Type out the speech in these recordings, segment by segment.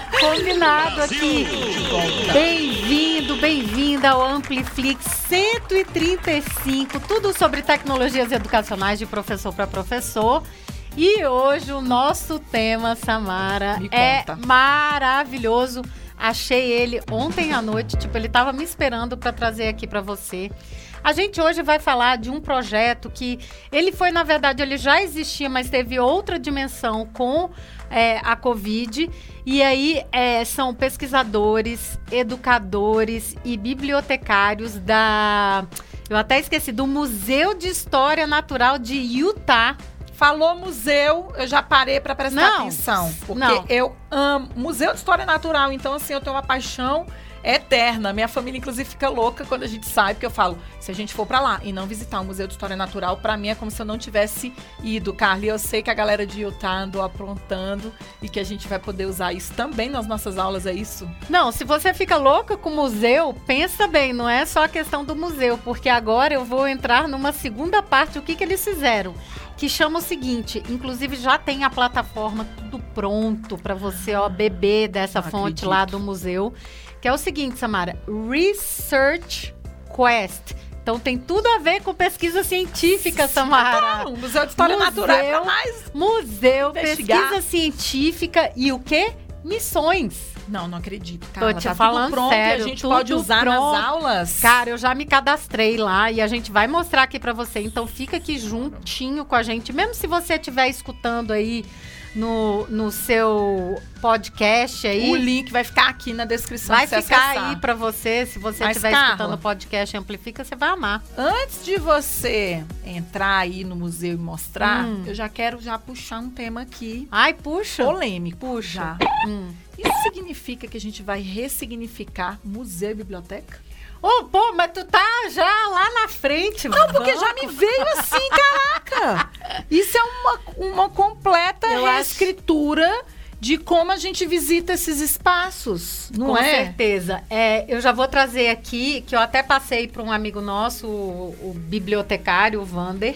Combinado aqui. Bem-vindo, bem-vinda ao Ampliflix 135. Tudo sobre tecnologias educacionais de professor para professor. E hoje o nosso tema, Samara, é maravilhoso. Achei ele ontem à noite, tipo, ele estava me esperando para trazer aqui para você. A gente hoje vai falar de um projeto que ele foi, na verdade, ele já existia, mas teve outra dimensão com é, a Covid. E aí é, são pesquisadores, educadores e bibliotecários da. Eu até esqueci, do Museu de História Natural de Utah. Falou museu, eu já parei pra prestar Não, atenção. Porque não. eu amo. Museu de História Natural, então, assim, eu tenho uma paixão eterna. Minha família, inclusive, fica louca quando a gente sai, porque eu falo, se a gente for pra lá e não visitar o Museu de História Natural, pra mim é como se eu não tivesse ido, Carla. E eu sei que a galera de Utah andou aprontando e que a gente vai poder usar isso também nas nossas aulas, é isso? Não, se você fica louca com o museu, pensa bem, não é só a questão do museu, porque agora eu vou entrar numa segunda parte, o que, que eles fizeram. Que chama o seguinte, inclusive já tem a plataforma tudo pronto para você ó, beber dessa Não fonte acredito. lá do museu. Que é o seguinte, Samara, Research Quest. Então tem tudo a ver com pesquisa científica, Samara. Não, Museu de História Museu. Natural é mais. Museu, Investigar. pesquisa científica e o quê? Missões. Não, não acredito, Carla. te tá falando tudo pronto sério, a gente pode usar pronto. nas aulas. Cara, eu já me cadastrei lá e a gente vai mostrar aqui pra você. Então fica aqui juntinho com a gente, mesmo se você estiver escutando aí no, no seu podcast aí. O link vai ficar aqui na descrição. Vai ficar acessar. aí pra você, se você estiver escutando o podcast Amplifica, você vai amar. Antes de você entrar aí no museu e mostrar, Hum. eu já quero já puxar um tema aqui Ai, puxa. polêmico. Puxa. Já. Hum. Isso significa que a gente vai ressignificar museu e biblioteca? Ô, pô, mas tu tá já lá na frente, Não, porque já me veio assim, caraca! Isso é uma, uma completa Eu acho- reescritura de como a gente visita esses espaços, não Com é? certeza. É, eu já vou trazer aqui, que eu até passei para um amigo nosso, o, o bibliotecário, o Vander.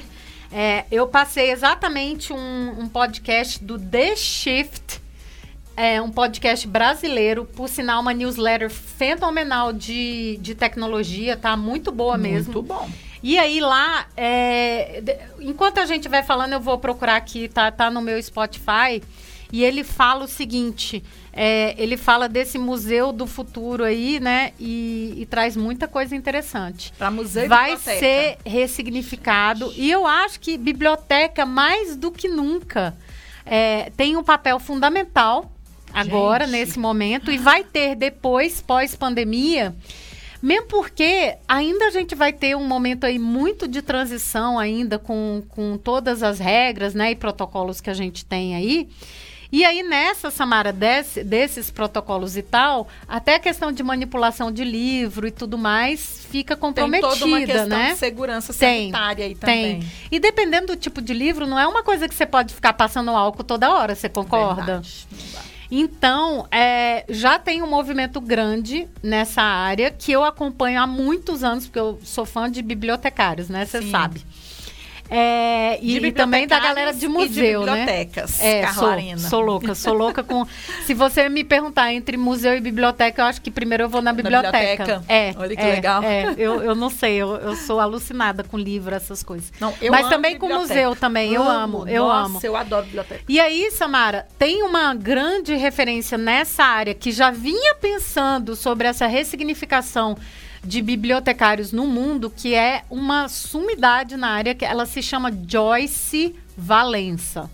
É, eu passei exatamente um, um podcast do The Shift, é um podcast brasileiro, por sinal, uma newsletter fenomenal de, de tecnologia, tá? Muito boa mesmo. Muito bom. E aí lá, é, enquanto a gente vai falando, eu vou procurar aqui, tá, tá no meu Spotify. E ele fala o seguinte: é, ele fala desse museu do futuro aí, né? E, e traz muita coisa interessante. Para museu e vai ser ressignificado. E eu acho que biblioteca, mais do que nunca, é, tem um papel fundamental agora, Gente. nesse momento, e vai ter depois, pós-pandemia. Mesmo porque ainda a gente vai ter um momento aí muito de transição ainda com, com todas as regras né, e protocolos que a gente tem aí. E aí, nessa, Samara, desse- desses protocolos e tal, até a questão de manipulação de livro e tudo mais fica Tem comprometida, toda uma questão né? de segurança Tem, sanitária aí também. Tem. E dependendo do tipo de livro, não é uma coisa que você pode ficar passando álcool toda hora, você concorda? Verdade. Então, é, já tem um movimento grande nessa área que eu acompanho há muitos anos, porque eu sou fã de bibliotecários, né? Você sabe. É, e, De e também da galera de e museu, né? bibliotecas, É, Carla sou, sou louca, sou louca com. Se você me perguntar entre museu e biblioteca, eu acho que primeiro eu vou na biblioteca. biblioteca? É. Olha que é, legal. É, eu, eu não sei, eu, eu sou alucinada com livro, essas coisas. Não, eu Mas amo também com biblioteca. museu também, eu amo, eu Nossa, amo. eu adoro biblioteca. E aí, Samara, tem uma grande referência nessa área que já vinha pensando sobre essa ressignificação de bibliotecários no mundo, que é uma sumidade na área, que ela se chama Joyce Valença.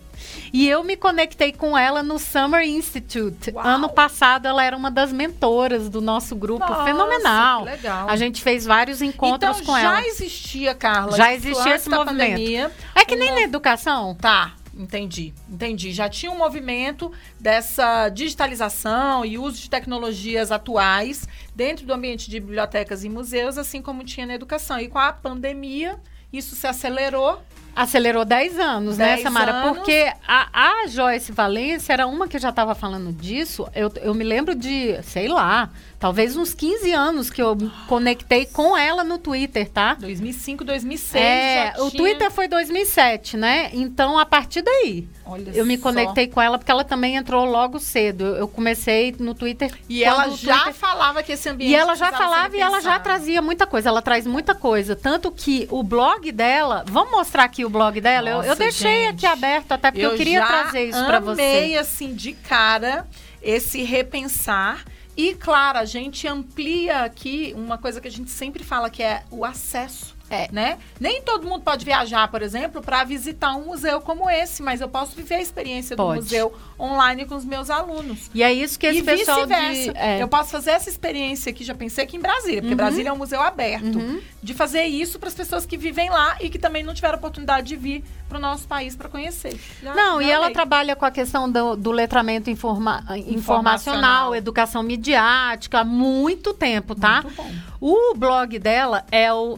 E eu me conectei com ela no Summer Institute. Uau! Ano passado ela era uma das mentoras do nosso grupo. Nossa, Fenomenal. legal. A gente fez vários encontros então, com já ela. existia, Carla. Já existia esse movimento. Pandemia, É que um nem na educação. Tá, entendi, entendi. Já tinha um movimento dessa digitalização e uso de tecnologias atuais dentro do ambiente de bibliotecas e museus, assim como tinha na educação. E com a pandemia, isso se acelerou. Acelerou 10 anos, né, 10 Samara? anos. Porque a, a Joyce Valência era uma que já estava falando disso. Eu, eu me lembro de, sei lá, talvez uns 15 anos que eu conectei com ela no Twitter, tá? 2005, 2006. É, o tinha- Twitter foi 2007, né? Então, a partir daí, Olha eu me só. conectei com ela porque ela também entrou logo cedo. Eu, eu comecei no Twitter. E ela já Twitter- falava que esse ambiente E ela já falava e ela já trazia muita coisa. Ela traz muita coisa. Tanto que o blog dela. Vamos mostrar aqui o blog dela? Eu- eu, Nossa, deixei gente. aqui aberto, até porque eu, queria já trazer isso pra amei, você. assim, de cara, esse repensar. E, claro, a gente amplia aqui uma coisa que a gente sempre fala, que é o acesso. É. Né? Nem todo mundo pode viajar, por exemplo, para visitar um museu como esse, mas eu posso viver a experiência do Pode. museu online com os meus alunos. E é isso que esse e pessoal de. é. Eu posso fazer essa experiência aqui, já pensei aqui em Brasília, porque Brasília é um museu aberto. Uhum. De fazer isso para as pessoas que vivem lá e que também não tiveram oportunidade de vir para o nosso país para conhecer. Já- Não, já e ela amei. trabalha com a questão do, do letramento informa- informacional, Informacional. educação midiática há muito tempo, tá? Muito bom. O blog dela é o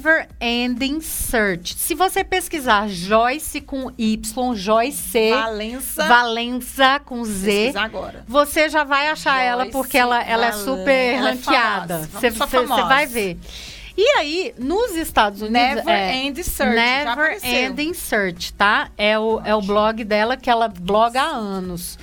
Never Ending Search. Se você pesquisar Joyce com Y, Joyce Valença. Valença com Z, você já vai achar Joyce ela porque ela, ela é super é ranqueada. Você vai ver. E aí, nos Estados Unidos. Never é, End Search. Never. Ending Search, tá? É o, é o blog dela que ela bloga há anos.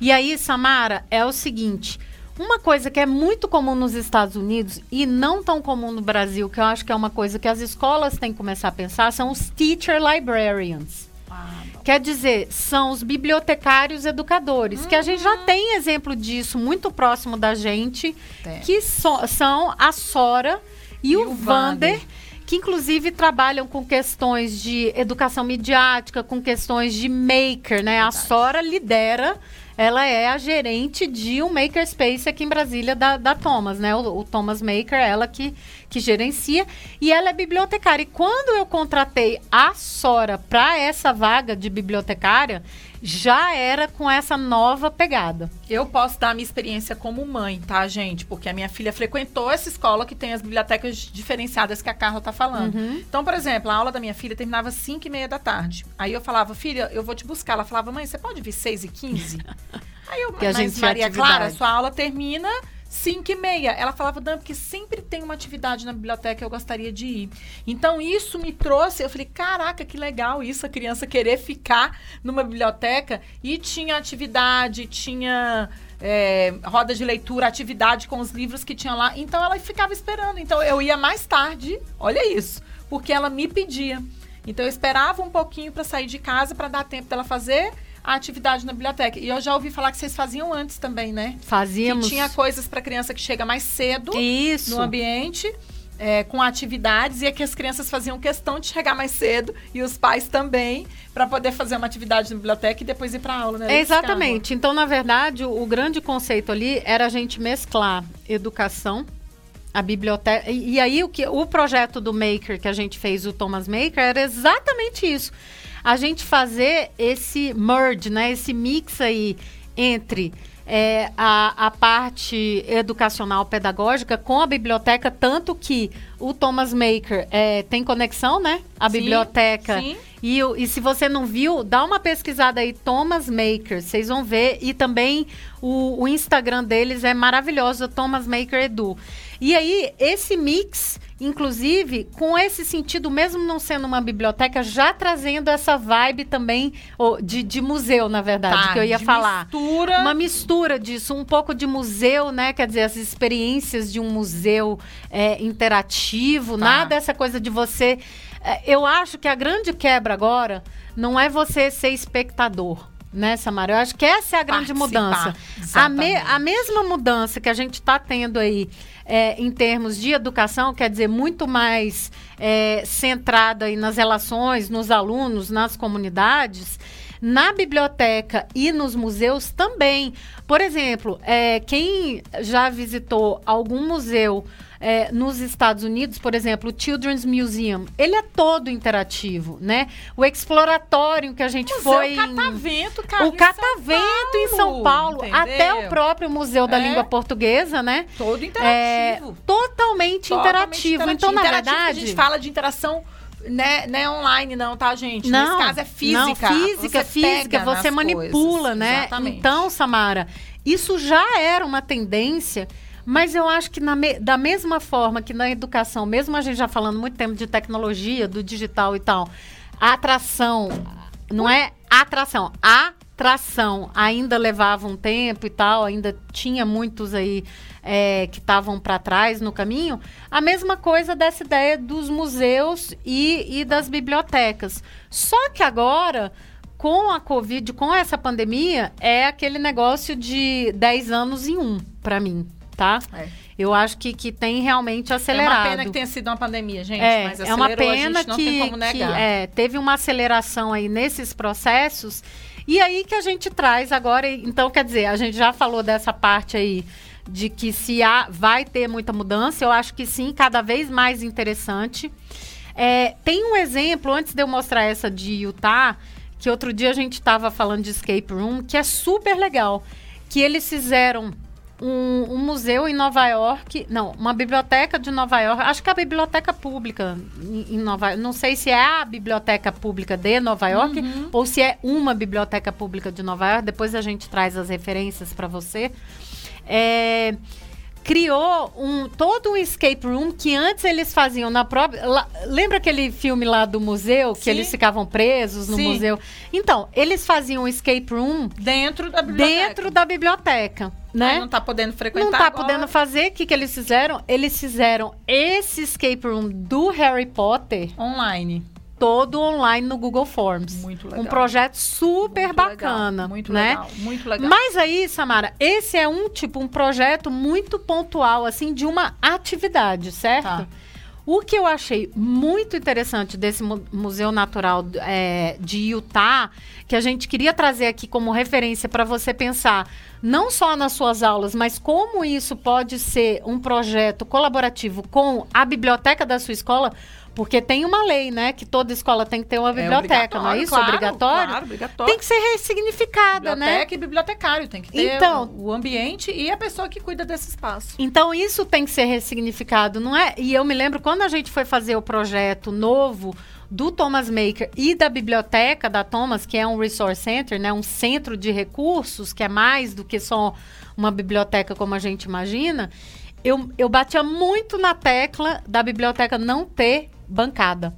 E aí, Samara, é o seguinte. Uma coisa que é muito comum nos Estados Unidos e não tão comum no Brasil, que eu acho que é uma coisa que as escolas têm que começar a pensar, são os teacher librarians. Ah. Quer dizer, são os bibliotecários educadores, que a gente já tem exemplo disso muito próximo da gente, Tem. que so- são a Sora e, E o o Vander, Vander. que inclusive trabalham com questões de educação midiática, com questões de maker, né? A Verdade. Sora lidera, ela é a gerente de um makerspace aqui em Brasília da, da Thomas, né? O, o Thomas Maker, ela que, que gerencia. E ela é bibliotecária. E quando eu contratei a Sora para essa vaga de bibliotecária, já era com essa nova pegada. Eu posso dar a minha experiência como mãe, tá, gente? Porque a minha filha frequentou essa escola que tem as bibliotecas diferenciadas que a Carla tá falando. Uhum. Então, por exemplo, a aula da minha filha terminava às 5 e meia da tarde. Aí eu falava, filha, eu vou te buscar. Ela falava, mãe, você pode vir 6 e 15? Aí eu, Que mas Maria. Clara, sua aula termina 5 e meia. Ela falava, Dan, porque sempre tem uma atividade na biblioteca eu gostaria de ir. Então, isso me trouxe, eu falei, caraca, que legal isso, a criança querer ficar numa biblioteca. E tinha atividade, tinha é, roda de leitura, atividade com os livros que tinha lá. Então, ela ficava esperando. Então, eu ia mais tarde, olha isso, porque ela me pedia. Então, eu esperava um pouquinho para sair de casa, para dar tempo dela fazer a atividade na biblioteca. E eu já ouvi falar que vocês faziam antes também, né? Fazíamos. Que tinha coisas para criança que chega mais cedo Isso. no ambiente. é, com atividades e é que as crianças faziam questão de chegar mais cedo e os pais também para poder fazer uma atividade na biblioteca e depois ir para aula, né? Exatamente. Então, na verdade, o, o grande conceito ali era a gente mesclar educação, a biblioteca. E, e aí, o, que, o projeto do Maker que a gente fez, o Thomas Maker, era exatamente isso. A gente fazer esse merge, né? Esse mix aí entre é, a, a parte educacional pedagógica com a biblioteca, tanto que o Thomas Maker é, tem conexão, né? A Sim, biblioteca sim. e, e se você não viu, dá uma pesquisada aí, Thomas Maker, vocês vão ver. E também o, o Instagram deles é maravilhoso, Thomas Maker Edu. E aí, esse mix, inclusive, com esse sentido, mesmo não sendo uma biblioteca, já trazendo essa vibe também de, de museu, na verdade, Tá, que eu ia falar. Mistura. Uma mistura disso, um pouco de museu, né? Quer dizer, as experiências de um museu é, interativo, Tá. nada essa coisa de você. é, eu acho que a grande quebra agora não é você ser espectador. Né, Samara? Eu acho que essa é a grande Participar, mudança. A, me- a mesma mudança que a gente está tendo aí é, em termos de educação, quer dizer, muito mais é, centrada aí nas relações, nos alunos, nas comunidades, na biblioteca e nos museus também. Por exemplo, é, quem já visitou algum museu é, nos Estados Unidos, por exemplo, o Children's Museum, ele é todo interativo, né? O exploratório que a gente Museu foi. Catavento, cara. o Catavento em São Paulo, entendeu? até o próprio Museu da É. Língua Portuguesa, né? Todo É interativo. totalmente, Totalmente interativo. Então, na Interativo, verdade, A gente fala de interação né, não é online, não, tá, gente? Não, Nesse caso é física. Não, física, você física, você manipula, coisas. né? Exatamente. Então, Samara, isso já era uma tendência, mas eu acho que me- da mesma forma que na educação, mesmo a gente já falando muito tempo de tecnologia, do digital e tal, a atração, não é atração, atração ainda levava um tempo e tal, ainda tinha muitos aí é, que estavam para trás no caminho. A mesma coisa dessa ideia dos museus e, e das bibliotecas. Só que agora, com a Covid, com essa pandemia, é aquele negócio de 10 anos em um, para mim, tá? É. Eu acho que, que tem realmente É acelerado. uma pena que tenha sido uma pandemia, gente, É, mas é uma pena que, tem como que, é, teve uma aceleração aí nesses processos. E aí que a gente traz agora, então quer dizer, a gente já falou dessa parte aí de que se há, vai ter muita mudança, eu acho que sim, cada vez mais interessante. É, tem um exemplo, antes de eu mostrar essa de Utah, que outro dia a gente estava falando de escape room, que é super legal. Que eles fizeram um, um museu em Nova York, não, uma biblioteca de Nova York, acho que é a biblioteca pública em, em Nova York, não sei se é a biblioteca pública de Nova York ou se é uma biblioteca pública de Nova York, depois a gente traz as referências para você. É, criou um todo um escape room que antes eles faziam na própria. lá- lembra aquele filme lá do museu que Sim. eles ficavam presos no Sim. museu? Então, eles faziam um escape room Dentro da biblioteca. dentro da biblioteca, né? Aí não tá podendo frequentar Não tá agora. podendo fazer. O que, que eles fizeram? Eles fizeram esse escape room do Harry Potter Online. Todo online no Google Forms. Muito legal. Um projeto super Muito bacana, legal, Muito né? legal. Muito legal. Mas aí, Samara, esse é um tipo um projeto muito pontual assim de uma atividade, certo? Tá. O que eu achei muito interessante desse mu- Museu Natural é, de Utah, que a gente queria trazer aqui como referência para você pensar, não só nas suas aulas, mas como isso pode ser um projeto colaborativo com a biblioteca da sua escola, porque tem uma lei, né, que toda escola tem que ter uma biblioteca, não é isso? claro, obrigatório? Claro, obrigatório. Tem que ser ressignificada, né? Biblioteca e bibliotecário. Tem que ter Então- o, o ambiente e a pessoa que cuida desse espaço. Então isso tem que ser ressignificado, não é? E eu me lembro quando a gente foi fazer o projeto novo do Thomas Maker e da biblioteca da Thomas, que é um resource center, né, um centro de recursos, que é mais do que só uma biblioteca como a gente imagina. Eu, eu batia muito na tecla da biblioteca não ter bancada.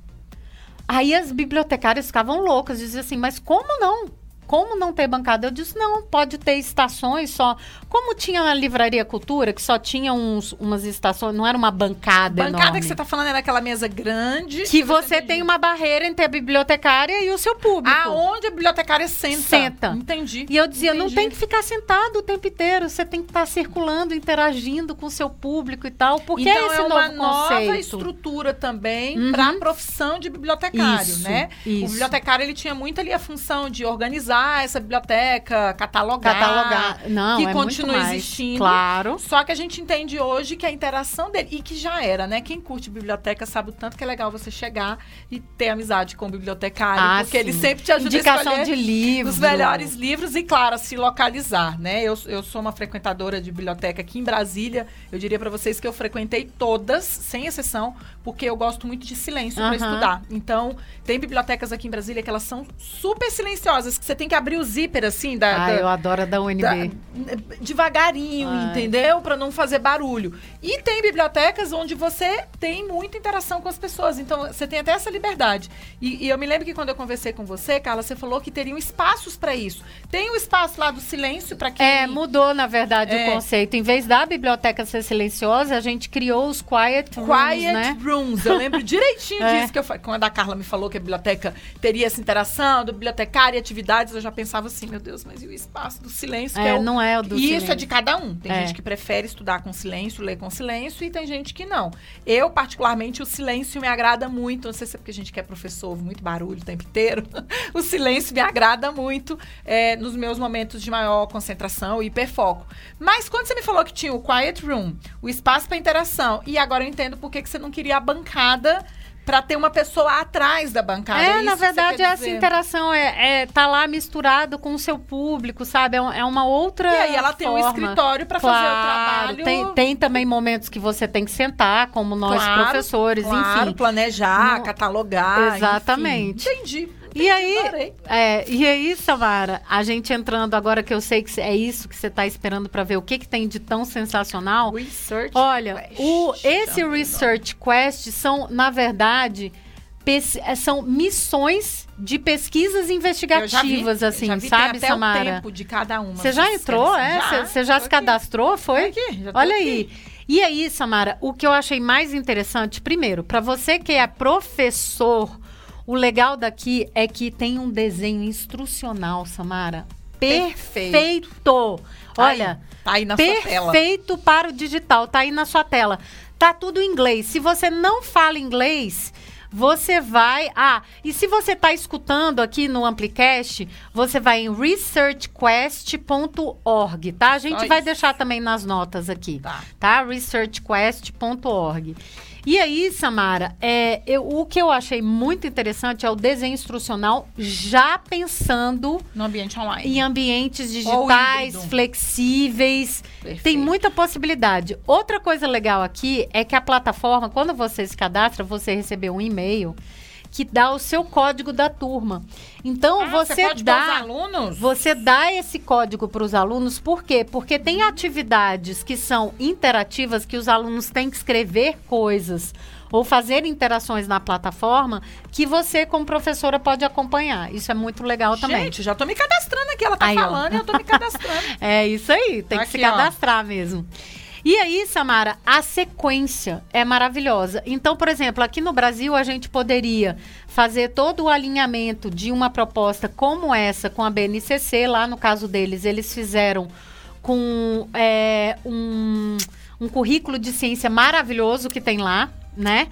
Aí as bibliotecárias ficavam loucas, diziam assim, mas como não? Como não ter bancada? Eu disse, não, pode ter estações só. Como tinha na Livraria Cultura, que só tinha uns, umas estações, não era uma bancada, Bancada enorme. que você tá falando é naquela mesa grande. Que você tem uma barreira entre a bibliotecária e o seu público. Aonde a bibliotecária senta. Senta. Entendi. E eu dizia, não Entendi. tem que ficar sentado o tempo inteiro, você tem que estar circulando, interagindo com o seu público e tal, porque então é esse é uma novo nova conceito. estrutura também Uhum. para a profissão de bibliotecário, Isso, né? O isso. bibliotecário ele tinha muito ali a função de organizar essa biblioteca, catalogar, Catalogar. Não, que é muito continua mais. existindo. Claro. Só que a gente entende hoje que a interação dele, e que já era, né? Quem curte biblioteca sabe o tanto que é legal você chegar e ter amizade com o bibliotecário, Ah, porque ele sim. sempre te ajuda a Indicação escolher de livros. os melhores livros e, claro, se localizar, né? Eu, eu sou uma frequentadora de biblioteca aqui em Brasília. Eu diria para vocês que eu frequentei todas, sem exceção, porque eu gosto muito de silêncio para Aham. estudar. Então, tem bibliotecas aqui em Brasília que elas são super silenciosas, que você tem que abrir o zíper, assim, da... Ah, da- eu adoro a da UNB. da- devagarinho, Ai. entendeu? Para não fazer barulho. E tem bibliotecas onde você tem muita interação com as pessoas. Então, você tem até essa liberdade. E, e eu me lembro que quando eu conversei com você, Carla, você falou que teriam espaços para isso. Tem o espaço lá do silêncio para quem. É, mudou, na verdade, É. o conceito. Em vez da biblioteca ser silenciosa, a gente criou os quiet rooms, Quiet né? Rooms. Eu lembro direitinho É. disso que eu quando a Carla me falou que a biblioteca teria essa interação do bibliotecário e atividades, eu já pensava assim, meu Deus, mas e o espaço do silêncio? que É, é o- não é o do e isso silêncio. é de cada um. Tem É. gente que prefere estudar com silêncio, ler com silêncio, e tem gente que não. Eu, particularmente, o silêncio me agrada muito. Não sei se é porque a gente quer professor, ouve muito barulho o tempo inteiro. o silêncio me agrada muito é, nos meus momentos de maior concentração e hiperfoco. Mas quando você me falou que tinha o quiet room, o espaço para interação, e agora eu entendo por que que você não queria a bancada para ter uma pessoa atrás da bancada. É, é na verdade, essa dizer. interação é, é tá lá misturado com o seu público, sabe? É, é uma outra. E aí ela forma. tem um escritório para claro, fazer o trabalho. Tem, tem também momentos que você tem que sentar, como nós claro, professores, claro, enfim. planejar, catalogar. Exatamente. Enfim. Entendi. E aí, é, e aí, Samara, a gente entrando agora que eu sei que é isso que você está esperando para ver o que, que tem de tão sensacional. Research Olha, Quest. O, esse Research Quest são, na verdade, é, são missões de pesquisas investigativas, vi, assim, sabe, até Samara? O tempo de cada uma. Você já entrou, é? Você já, já se cadastrou, foi? Aqui, Olha aqui. aí. E aí, Samara, o que eu achei mais interessante, primeiro, para você que é professor o legal daqui é que tem um desenho instrucional, Samara. Perfeito. perfeito. Olha, tá aí, tá aí perfeito para o digital, tá aí na sua tela. Tá tudo em inglês. Se você não fala inglês, você vai. Ah, e se você está escutando aqui no Amplicast, você vai em researchquest.org, tá? A gente Só vai isso. deixar também nas notas aqui, tá? tá? researchquest.org. E aí, Samara, é, eu, o que eu achei muito interessante é o desenho instrucional já pensando no ambiente online. Em ambientes digitais, flexíveis. Perfeito. Tem muita possibilidade. Outra coisa legal aqui é que a plataforma, quando você se cadastra, você recebeu um e-mail que dá o seu código da turma. Então ah, você, você dá, alunos? você dá esse código para os alunos. Por quê? Porque tem atividades que são interativas que os alunos têm que escrever coisas ou fazer interações na plataforma que você, como professora, pode acompanhar. Isso é muito legal também. Gente, já estou me cadastrando aqui. Ela está falando e eu estou me cadastrando. é isso aí, tem aqui, que se cadastrar ó. mesmo. E aí, Samara, a sequência é maravilhosa. Então, por exemplo, aqui no Brasil a gente poderia fazer todo o alinhamento de uma proposta como essa com a BNCC. Lá no caso deles, eles fizeram com é, um, um currículo de ciência maravilhoso que tem lá, né?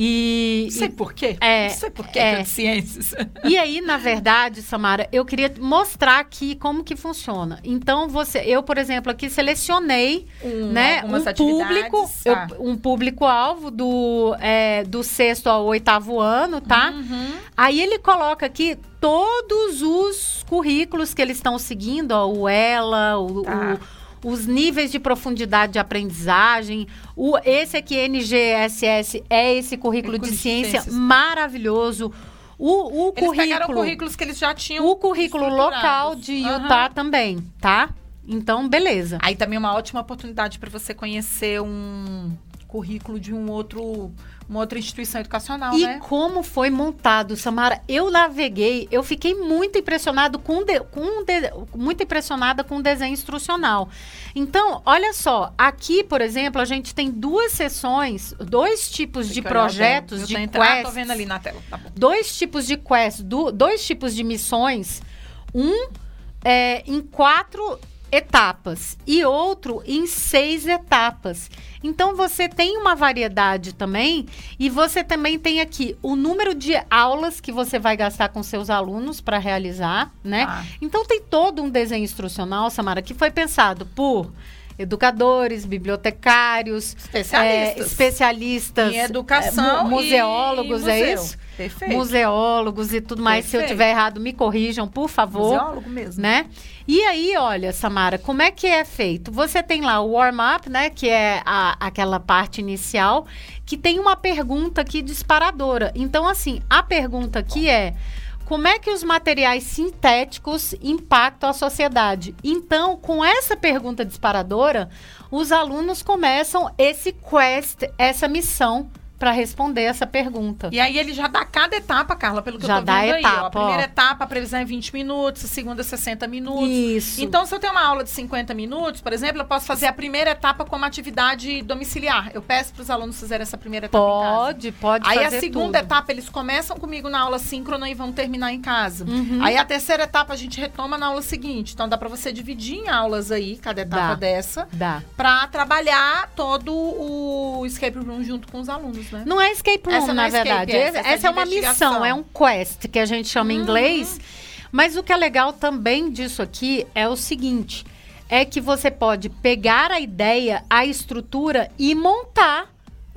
E, sei por quê. É, não sei por quê é, de ciências. E aí, na verdade, Samara, eu queria mostrar aqui como que funciona. Então, você, eu, por exemplo, aqui selecionei um, né, um público, ah. eu, um público-alvo do, é, do sexto ao oitavo ano, tá? Uhum. Aí ele coloca aqui todos os currículos que eles estão seguindo, ó, o ELA, o, tá. o os níveis de profundidade de aprendizagem. O, esse aqui, NGSS, é esse currículo, de, de ciência maravilhoso. O, o eles currículo. currículos que eles já tinham. O currículo local de Utah uhum. também, tá? Então, beleza. Aí também é uma ótima oportunidade para você conhecer um currículo de um outro uma outra instituição educacional, e né? E como foi montado, Samara? Eu naveguei, eu fiquei muito impressionado com, de, com de, muito impressionada com o desenho instrucional. Então, olha só, aqui, por exemplo, a gente tem duas sessões, dois tipos de projetos, de quests. Ah, tô vendo ali na tela. Tá dois tipos de quests, do, dois tipos de missões. Um é, em quatro etapas e outro em seis etapas. Então você tem uma variedade também e você também tem aqui o número de aulas que você vai gastar com seus alunos para realizar, né? Ah. Então tem todo um desenho instrucional, Samara, que foi pensado por educadores, bibliotecários, especialistas, é, especialistas em educação, é, museólogos, e, e é isso? Perfeito. Museólogos e tudo mais. Perfeito. Se eu tiver errado, me corrijam, por favor. Museólogo mesmo. Né? E aí, olha, Samara, como é que é feito? Você tem lá o warm-up, né? Que é a, aquela parte inicial, que tem uma pergunta aqui disparadora. Então, assim, a pergunta aqui é como é que os materiais sintéticos impactam a sociedade? Então, com essa pergunta disparadora, os alunos começam esse quest, essa missão para responder essa pergunta. E aí ele já dá cada etapa, Carla, pelo que já eu tô dá vendo etapa, aí. Ó. A primeira ó. etapa, a previsão é 20 minutos, a segunda 60 minutos. Isso. Então, se eu tenho uma aula de 50 minutos, por exemplo, eu posso fazer a primeira etapa como atividade domiciliar. Eu peço para os alunos fazerem essa primeira etapa pode, Pode, Aí a segunda tudo. etapa, eles começam comigo na aula síncrona e vão terminar em casa. Uhum. Aí a terceira etapa a gente retoma na aula seguinte. Então, dá para você dividir em aulas aí, cada etapa dá. dessa. Dá. Para trabalhar todo o escape room junto com os alunos, né? Não é escape room, essa na é verdade. Escape, essa, essa é, é uma missão, é um quest que a gente chama uhum. em inglês. Mas o que é legal também disso aqui é o seguinte: é que você pode pegar a ideia, a estrutura e montar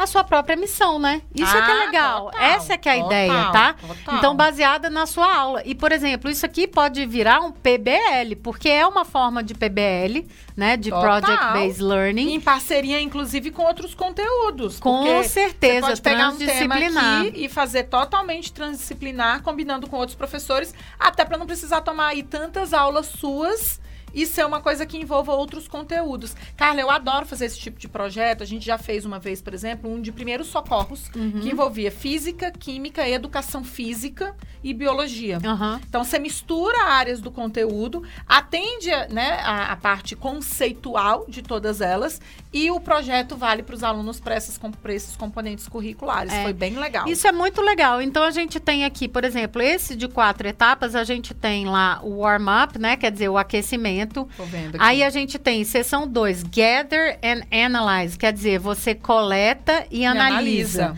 a sua própria missão, né? Isso é que é Ah, legal. total, Essa é que é a total, ideia, tá? total. Então, baseada na sua aula. E, por exemplo, isso aqui pode virar um PBL, porque é uma forma de PBL, né? De. Project Based Learning. Em parceria, inclusive, com outros conteúdos. Com certeza, Você pode pegar um tema aqui e fazer totalmente transdisciplinar, combinando com outros professores, até para não precisar tomar aí tantas aulas suas e ser uma coisa que envolva outros conteúdos. Carla, eu adoro fazer esse tipo de projeto. A gente já fez uma vez, por exemplo, um de primeiros socorros, Uhum. que envolvia física, química, educação física e biologia. Aham. Então, você mistura áreas do conteúdo, atende né, a, a parte conceitual de todas elas e o projeto vale para os alunos para esses, pra esses componentes curriculares. É. Foi bem legal. Isso é muito legal. Então a gente tem aqui, por exemplo, esse de quatro etapas, a gente tem lá o warm-up, né? Quer dizer, o aquecimento. Tô vendo aqui. Aí a gente tem sessão 2, gather and analyze, quer dizer, você coleta e, E analisa.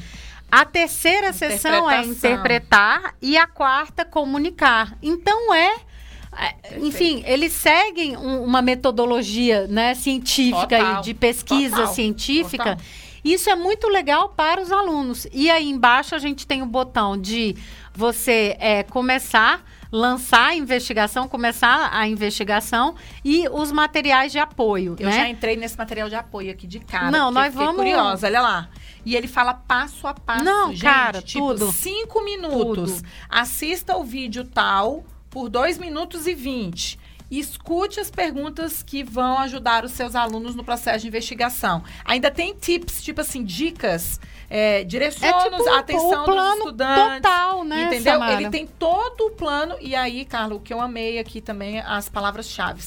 A terceira sessão é interpretar e a quarta comunicar. Então é é, enfim, eles seguem um- uma metodologia né, científica Total, e de pesquisa total, científica. total. Isso é muito legal para os alunos. E aí embaixo a gente tem o botão de você é, começar, lançar a investigação, começar a investigação e os materiais de apoio. Eu né? já entrei nesse material de apoio aqui de cara. Não, nós vamos- curiosa, olha lá. E ele fala passo a passo. Não, gente, cara, tipo, tudo. cinco minutos. Tudo. Assista o vídeo tal por dois minutos e vinte. Escute as perguntas que vão ajudar os seus alunos no processo de investigação. Ainda tem tips, tipo assim, dicas. É, direciona É tipo atenção o plano dos estudantes. total, né, Entendeu? Samara? Ele tem todo o plano. E aí, Carla, o que eu amei aqui também, as palavras-chave.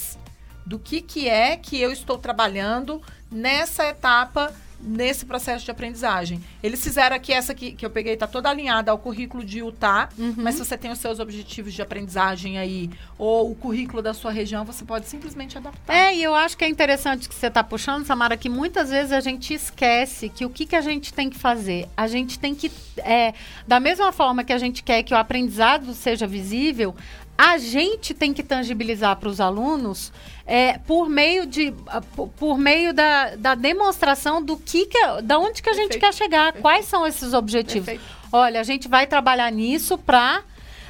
Do que, que é que eu estou trabalhando nessa etapa, nesse processo de aprendizagem. Eles fizeram aqui, essa aqui, que eu peguei, está toda alinhada ao currículo de Utah. Uhum. Mas se você tem os seus objetivos de aprendizagem aí, ou o currículo da sua região, você pode simplesmente adaptar. É, e eu acho que é interessante que você está puxando, Samara, que muitas vezes a gente esquece que o que, que a gente tem que fazer? A gente tem que, é, da mesma forma que a gente quer que o aprendizado seja visível, a gente tem que tangibilizar para os alunos é, por meio de ah, por, meio da, da demonstração do que, que da onde que a gente Perfeito, quer chegar, perfeito. quais são esses objetivos. Perfeito. Olha, a gente vai trabalhar nisso para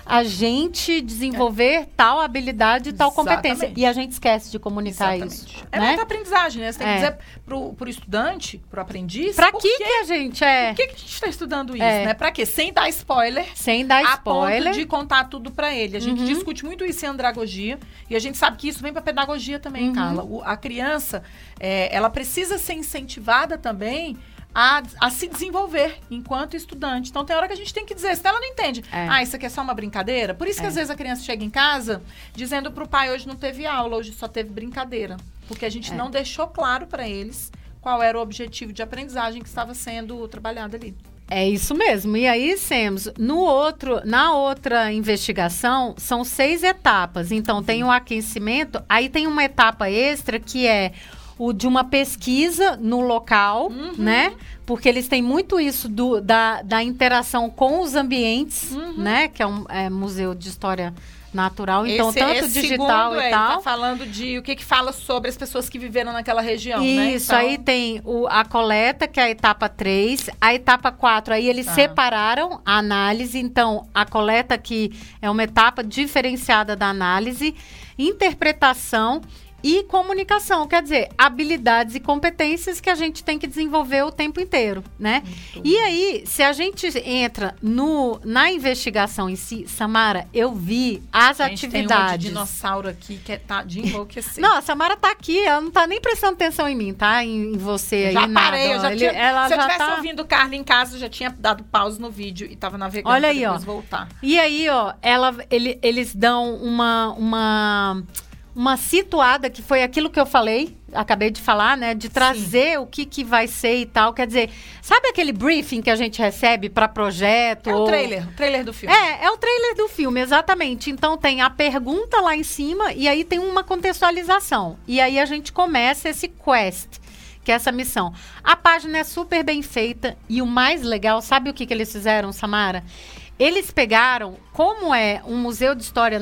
a gente desenvolver tal habilidade e tal competência. Exatamente. E a gente esquece de comunicar isso. É né? muita aprendizagem, né? Você tem É. que dizer pro, pro estudante, pro aprendiz, Pra por que, que a gente é. Por que, que a gente está estudando isso, É. né? Pra quê? Sem dar spoiler. Sem dar a spoiler. ponto de contar tudo pra ele. A gente Uhum. discute muito isso em andragogia e a gente sabe que isso vem pra pedagogia também, Uhum. Carla. O- a criança, é, ela precisa ser incentivada também a, a se desenvolver enquanto estudante. Então tem hora que a gente tem que dizer, se ela não entende, É. ah, isso aqui é só uma brincadeira. Por isso que É. às vezes a criança chega em casa dizendo pro pai, hoje não teve aula, hoje só teve brincadeira. Porque a gente É. não deixou claro pra eles qual era o objetivo de aprendizagem que estava sendo trabalhado ali. É isso mesmo. E aí, Semos, no outro, na outra investigação, são seis etapas. Então, tem o aquecimento, aí tem uma etapa extra que é o de uma pesquisa no local, Uhum. né? Porque eles têm muito isso do, da, da interação com os ambientes, Uhum. né? Que é um é, museu de história natural. Então, Esse- tanto esse digital segundo, e é, ele tal. Tá falando de o que que fala sobre as pessoas que viveram naquela região, né? Isso, Então, aí tem o, a coleta, que é a etapa 3. A etapa 4, aí eles Tá. separaram a análise. Então, a coleta que é uma etapa diferenciada da análise, interpretação e comunicação. Quer dizer, habilidades e competências que a gente tem que desenvolver o tempo inteiro, né? Muito E aí, se a gente entra no, na investigação em si, Samara, eu vi as a gente Tem uma de atividades. dinossauro aqui que é tá de enlouquecer. Não, a Samara tá aqui, ela não tá nem prestando atenção em mim, tá? Em, em você já aí, parei, nada. eu já Ele- tinha. ela se eu já tivesse tá... ouvindo o Carla em casa, eu já tinha dado pause no vídeo e tava navegando Olha aí, ó. voltar. E aí, ó, ela, ele- eles dão uma, uma, uma situada, que foi aquilo que eu falei, acabei de falar, né? De trazer o que, que vai ser e tal. Quer dizer, sabe aquele briefing que a gente recebe para projeto? É o ou- trailer, o trailer do filme. É, é o trailer do filme, exatamente. Então tem a pergunta lá em cima e aí tem uma contextualização. E aí a gente começa esse quest, que é essa missão. A página é super bem feita e o mais legal, sabe o que, que eles fizeram, Samara? Eles pegaram, como é um museu de história é,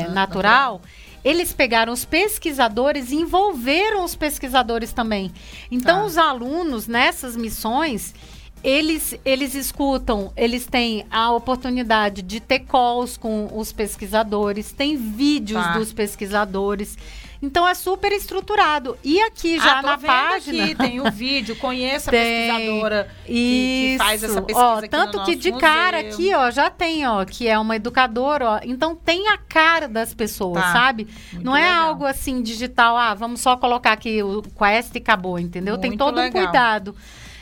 Ah, natural, eles pegaram os pesquisadores e envolveram os pesquisadores também. Então, Tá. os alunos nessas missões, eles, eles escutam, eles têm a oportunidade de ter calls com os pesquisadores, tem vídeos Tá. dos pesquisadores. Então, é super estruturado. E aqui já Ah, na página. Aqui, tem o vídeo, conheça a Tem. pesquisadora que, que faz essa pesquisa ó, tanto no que de cara museu. aqui, ó, já tem, ó, que é uma educadora, ó. Então tem a cara das pessoas, Tá. sabe? Muito Não é legal. algo assim digital, ah, vamos só colocar aqui o Quest e acabou, entendeu? tem Muito todo legal. um cuidado.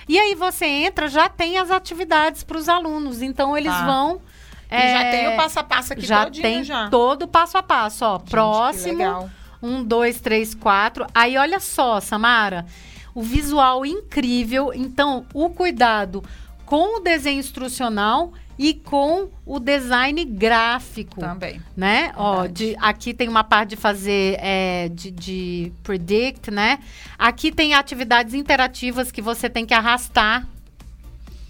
E aí você entra, já tem as atividades para os alunos, então eles Tá. vão E já é, tem o passo a passo aqui já todinho tem já. todo o passo a passo, ó. Gente, Próximo, legal. Um, dois, três, quatro. Aí olha só, Samara, o visual incrível. Então, o cuidado com o desenho instrucional e com o design gráfico. Também. Né? Ó, de, aqui tem uma parte de fazer é, de, de predict, né? Aqui tem atividades interativas que você tem que arrastar.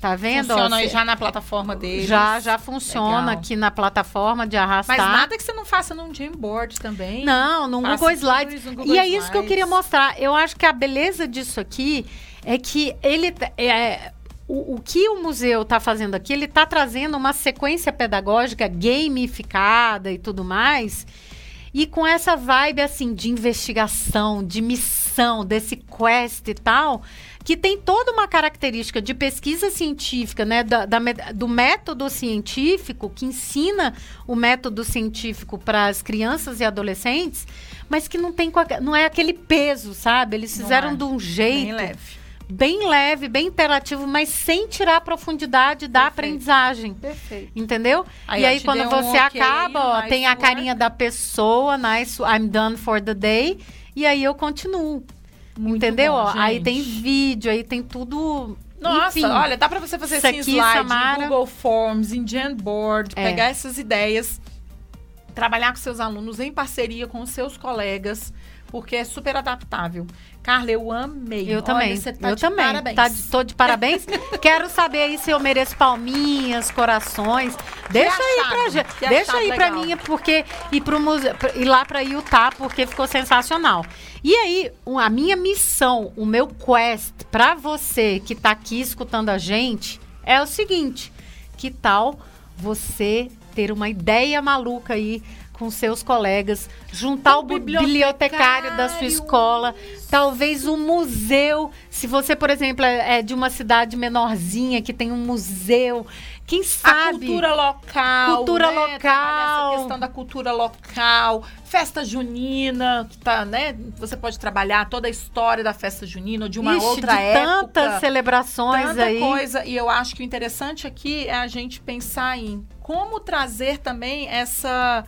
Tá vendo? ó? Funciona aí já na plataforma deles. já, já funciona Legal. aqui na plataforma de arrastar. Mas nada que você não faça num Jamboard também. Não, Faça Google Slides. Google E é isso que eu Slides. queria mostrar. Eu acho que a beleza disso aqui é que ele é, o, o que o museu está fazendo aqui, ele está trazendo uma sequência pedagógica gamificada e tudo mais. E com essa vibe assim de investigação, de missão, desse quest e tal, que tem toda uma característica de pesquisa científica, né, da- da do método científico, que ensina o método científico para as crianças e adolescentes, mas que não tem não é aquele peso, sabe? Eles fizeram é. de um jeito Bem leve. bem leve, bem interativo, mas sem tirar a profundidade da Perfeito. aprendizagem. Perfeito. Entendeu? Aí, e aí, quando um você ok, acaba, ó, nice tem a work. carinha da pessoa, nice, I'm done for the day, e aí eu continuo. Muito entendeu? bom, aí tem vídeo, aí tem tudo. Nossa, Enfim, olha, dá pra você fazer isso assim, slide Samara- em Google Forms, em Jamboard, É. pegar essas ideias, trabalhar com seus alunos em parceria com os seus colegas, porque é super adaptável. Carla, eu amei. Eu Olha, também. você tá eu de também. Parabéns. Tá de, tô de parabéns. Quero saber aí se eu mereço palminhas, corações. Deixa aí achado, pra gente. que Deixa aí pra legal. mim, porque ir pro museu, pra- ir lá pra Utah, porque ficou sensacional. E aí, a minha missão, o meu quest pra você que tá aqui escutando a gente é o seguinte: que tal você ter uma ideia maluca aí com seus colegas, juntar Um o bu- bibliotecário da sua bibliotecário. escola, talvez um museu. Se você, por exemplo, é é de uma cidade menorzinha que tem um museu, quem A sabe? cultura local. Cultura né? local. Trabalhar Essa questão da cultura local. Festa junina, que tá, né? Você pode trabalhar toda a história da festa junina de uma Ixi, outra de época. tantas celebrações tanta aí. coisa. E eu acho que o interessante aqui é a gente pensar em como trazer também essa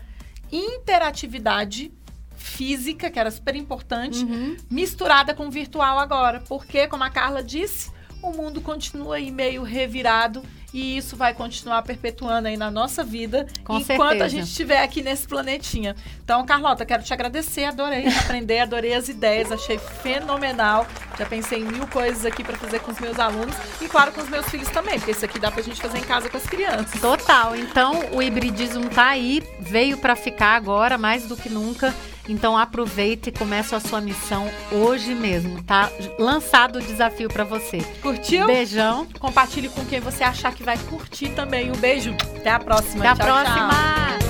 interatividade física, que era super importante, Uhum. misturada com virtual agora. Porque, como a Carla disse, o mundo continua aí meio revirado e isso vai continuar perpetuando aí na nossa vida Com enquanto certeza. a gente estiver aqui nesse planetinha. Então, Carlota, quero te agradecer, adorei aprender, adorei as ideias, achei fenomenal. Já pensei em mil coisas aqui para fazer com os meus alunos e, claro, com os meus filhos também, porque isso aqui dá pra gente fazer em casa com as crianças. Total. Então, o hibridismo tá aí, veio pra ficar agora mais do que nunca. Então, aproveite e comece a sua missão hoje mesmo, tá? Lançado o desafio pra você. Curtiu? Beijão. Compartilhe com quem você achar que vai curtir também. Um beijo. Até a próxima. Até a Tchau, tchau. próxima.